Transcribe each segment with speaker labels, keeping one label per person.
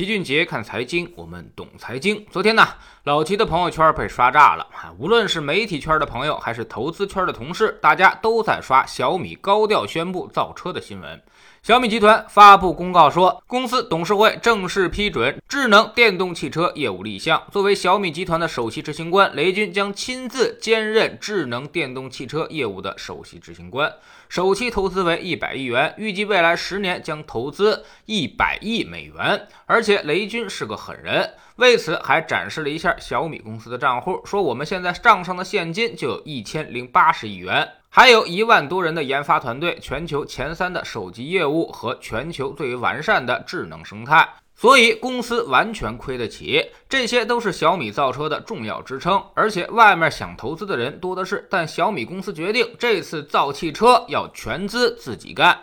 Speaker 1: 齐俊杰看财经，我们懂财经。昨天呢，老齐的朋友圈被刷炸了！无论是媒体圈的朋友，还是投资圈的同事，大家都在刷小米高调宣布造车的新闻。小米集团发布公告说，公司董事会正式批准智能电动汽车业务立项。作为小米集团的首席执行官，雷军将亲自兼任智能电动汽车业务的首席执行官。首期投资为一百亿元，预计未来十年将投资一百亿美元。而且雷军是个狠人，为此还展示了一下小米公司的账户，说我们现在账上的现金就有一千零八十亿元，还有一万多人的研发团队，全球前三的手机业务和全球最为完善的智能生态。所以公司完全亏得起，这些都是小米造车的重要支撑。而且外面想投资的人多的是，但小米公司决定这次造汽车要全资自己干。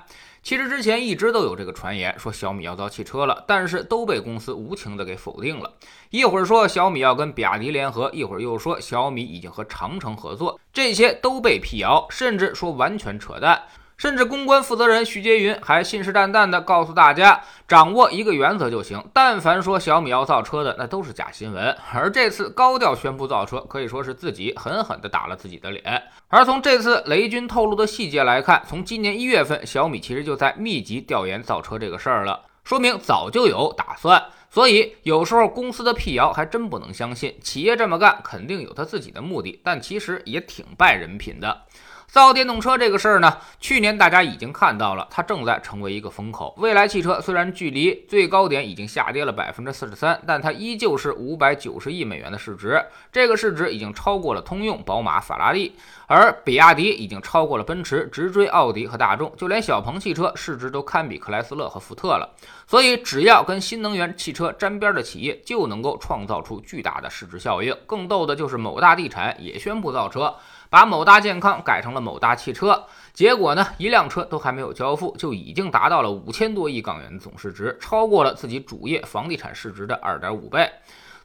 Speaker 1: 其实之前一直都有这个传言，说小米要造汽车了，但是都被公司无情的给否定了。一会儿说小米要跟比亚迪联合，一会儿又说小米已经和长城合作，这些都被辟谣，甚至说完全扯淡。甚至公关负责人徐杰云还信誓旦旦地告诉大家，掌握一个原则就行。但凡说小米要造车的，那都是假新闻。而这次高调宣布造车，可以说是自己狠狠地打了自己的脸。而从这次雷军透露的细节来看，从今年一月份，小米其实就在密集调研造车这个事儿了，说明早就有打算。所以有时候公司的辟谣还真不能相信，企业这么干肯定有他自己的目的，但其实也挺败人品的。造电动车这个事儿呢，去年大家已经看到了，它正在成为一个风口。蔚来汽车虽然距离最高点已经下跌了百分之四十三，但它依旧是五百九十亿美元的市值，这个市值已经超过了通用、宝马、法拉利，而比亚迪已经超过了奔驰，直追奥迪和大众，就连小鹏汽车市值都堪比克莱斯勒和福特了。所以，只要跟新能源汽车沾边的企业，就能够创造出巨大的市值效应。更逗的就是某大地产也宣布造车。把某大健康改成了某大汽车，结果呢，一辆车都还没有交付，就已经达到了五千多亿港元的总市值，超过了自己主业房地产市值的二点五倍。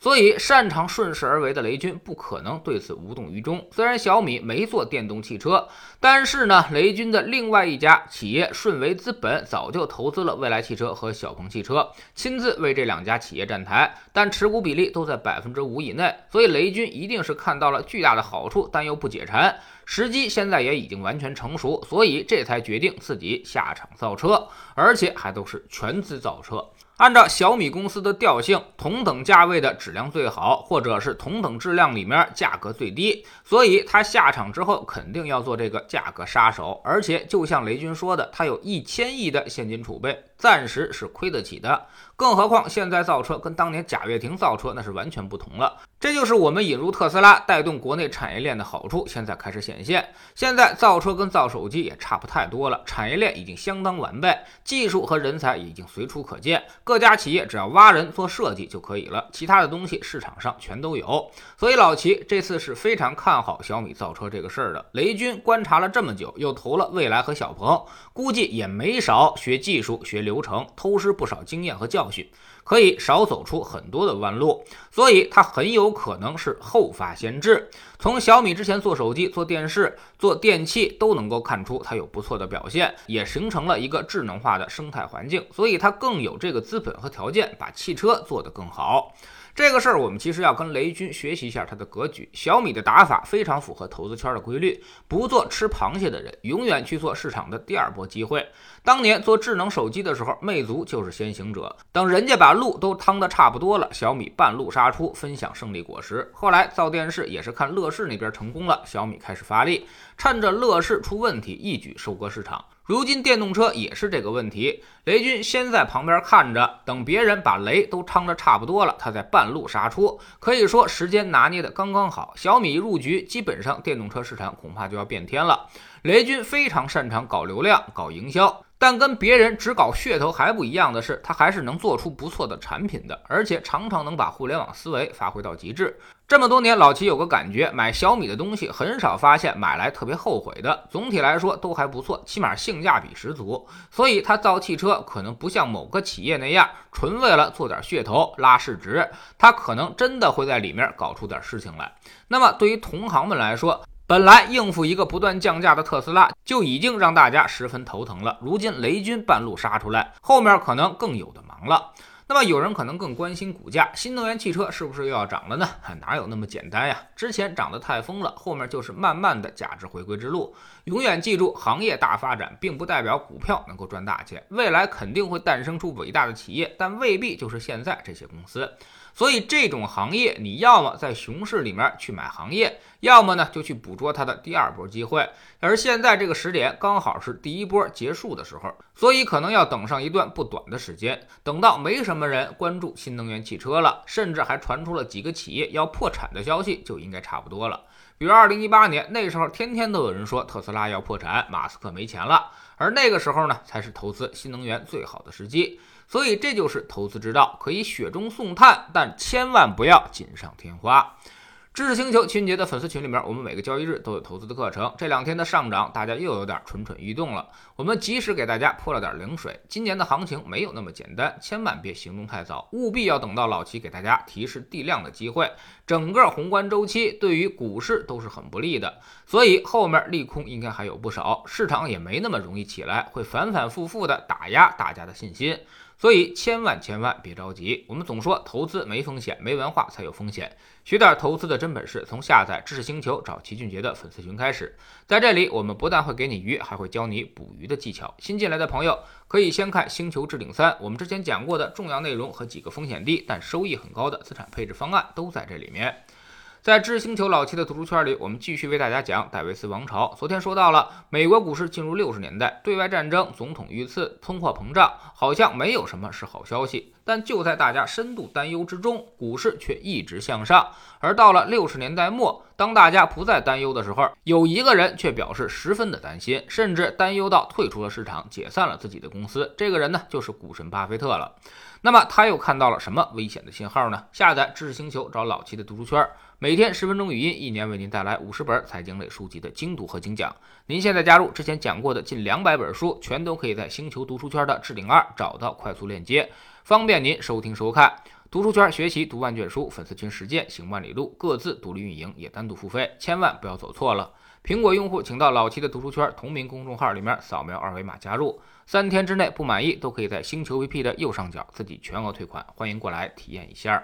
Speaker 1: 所以，擅长顺势而为的雷军不可能对此无动于衷。虽然小米没做电动汽车，但是呢，雷军的另外一家企业顺为资本早就投资了蔚来汽车和小鹏汽车，亲自为这两家企业站台，但持股比例都在百分之五以内。所以，雷军一定是看到了巨大的好处，但又不解馋。时机现在也已经完全成熟，所以这才决定自己下场造车，而且还都是全资造车。按照小米公司的调性，同等价位的质量最好，或者是同等质量里面价格最低，所以他下场之后肯定要做这个价格杀手。而且就像雷军说的，他有一千亿的现金储备，暂时是亏得起的。更何况现在造车跟当年贾跃亭造车那是完全不同了。这就是我们引入特斯拉带动国内产业链的好处，现在开始显现。现在造车跟造手机也差不太多了，产业链已经相当完备，技术和人才已经随处可见。各家企业只要挖人做设计就可以了，其他的东西市场上全都有。所以老齐这次是非常看好小米造车这个事儿的。雷军观察了这么久，又投了蔚来和小鹏，估计也没少学技术、学流流程，偷师不少经验和教训。可以少走出很多的弯路，所以它很有可能是后发先至。从小米之前做手机、做电视、做电器都能够看出它有不错的表现，也形成了一个智能化的生态环境，所以它更有这个资本和条件把汽车做得更好。这个事儿，我们其实要跟雷军学习一下他的格局。小米的打法非常符合投资圈的规律，不做吃螃蟹的人，永远去做市场的第二波机会。当年做智能手机的时候，魅族就是先行者。等人家把路都趟得差不多了，小米半路杀出，分享胜利果实。后来造电视也是看乐视那边成功了，小米开始发力，趁着乐视出问题，一举收割市场。如今电动车也是这个问题，雷军先在旁边看着，等别人把雷都趟着差不多了，他在半路杀出，可以说时间拿捏的刚刚好。小米入局，基本上电动车市场恐怕就要变天了。雷军非常擅长搞流量、搞营销。但跟别人只搞噱头还不一样的是，他还是能做出不错的产品的，而且常常能把互联网思维发挥到极致。这么多年，老齐有个感觉，买小米的东西很少发现买来特别后悔的，总体来说都还不错，起码性价比十足。所以他造汽车可能不像某个企业那样，纯为了做点噱头拉市值，他可能真的会在里面搞出点事情来。那么对于同行们来说，本来应付一个不断降价的特斯拉就已经让大家十分头疼了，如今雷军半路杀出来，后面可能更有的忙了。那么有人可能更关心股价，新能源汽车是不是又要涨了呢？哪有那么简单呀？之前涨得太疯了，后面就是慢慢的价值回归之路。永远记住，行业大发展并不代表股票能够赚大钱，未来肯定会诞生出伟大的企业，但未必就是现在这些公司。所以这种行业，你要么在熊市里面去买行业，要么呢就去捕捉它的第二波机会。而现在这个时点刚好是第一波结束的时候，所以可能要等上一段不短的时间，等到没什么人关注新能源汽车了，甚至还传出了几个企业要破产的消息，就应该差不多了。比如二零一八年那时候，天天都有人说特斯拉要破产，马斯克没钱了，而那个时候呢，才是投资新能源最好的时机。所以这就是投资之道，可以雪中送炭，但千万不要锦上添花。知识星球秦节的粉丝群里面，我们每个交易日都有投资的课程。这两天的上涨，大家又有点蠢蠢欲动了。我们及时给大家泼了点冷水。今年的行情没有那么简单，千万别行动太早，务必要等到老齐给大家提示地量的机会。整个宏观周期对于股市都是很不利的，所以后面利空应该还有不少，市场也没那么容易起来，会反反复复的打压大家的信心。所以千万千万别着急，我们总说投资没风险，没文化才有风险。学点投资的真本事，从下载知识星球找齐俊杰的粉丝群开始。在这里，我们不但会给你鱼，还会教你捕鱼的技巧。新进来的朋友可以先看《星球置顶三》，我们之前讲过的重要内容和几个风险低但收益很高的资产配置方案都在这里面。在知星球老七的读书圈里，我们继续为大家讲戴维斯王朝。昨天说到了美国股市进入六十年代，对外战争、总统遇刺、通货膨胀，好像没有什么是好消息。但就在大家深度担忧之中，股市却一直向上。而到了六十年代末，当大家不再担忧的时候，有一个人却表示十分的担心，甚至担忧到退出了市场，解散了自己的公司。这个人呢，就是股神巴菲特了。那么他又看到了什么危险的信号呢？下载知识星球，找老七的读书圈，每天十分钟语音，一年为您带来五十本财经类书籍的精读和精讲。您现在加入之前讲过的近两百本书，全都可以在星球读书圈的置顶二找到快速链接，方便您收听收看。读书圈学习读万卷书，粉丝群实践行万里路，各自独立运营也单独付费，千万不要走错了。苹果用户请到老七的读书圈同名公众号里面扫描二维码加入，三天之内不满意都可以在星球 VP 的右上角自己全额退款，欢迎过来体验一下。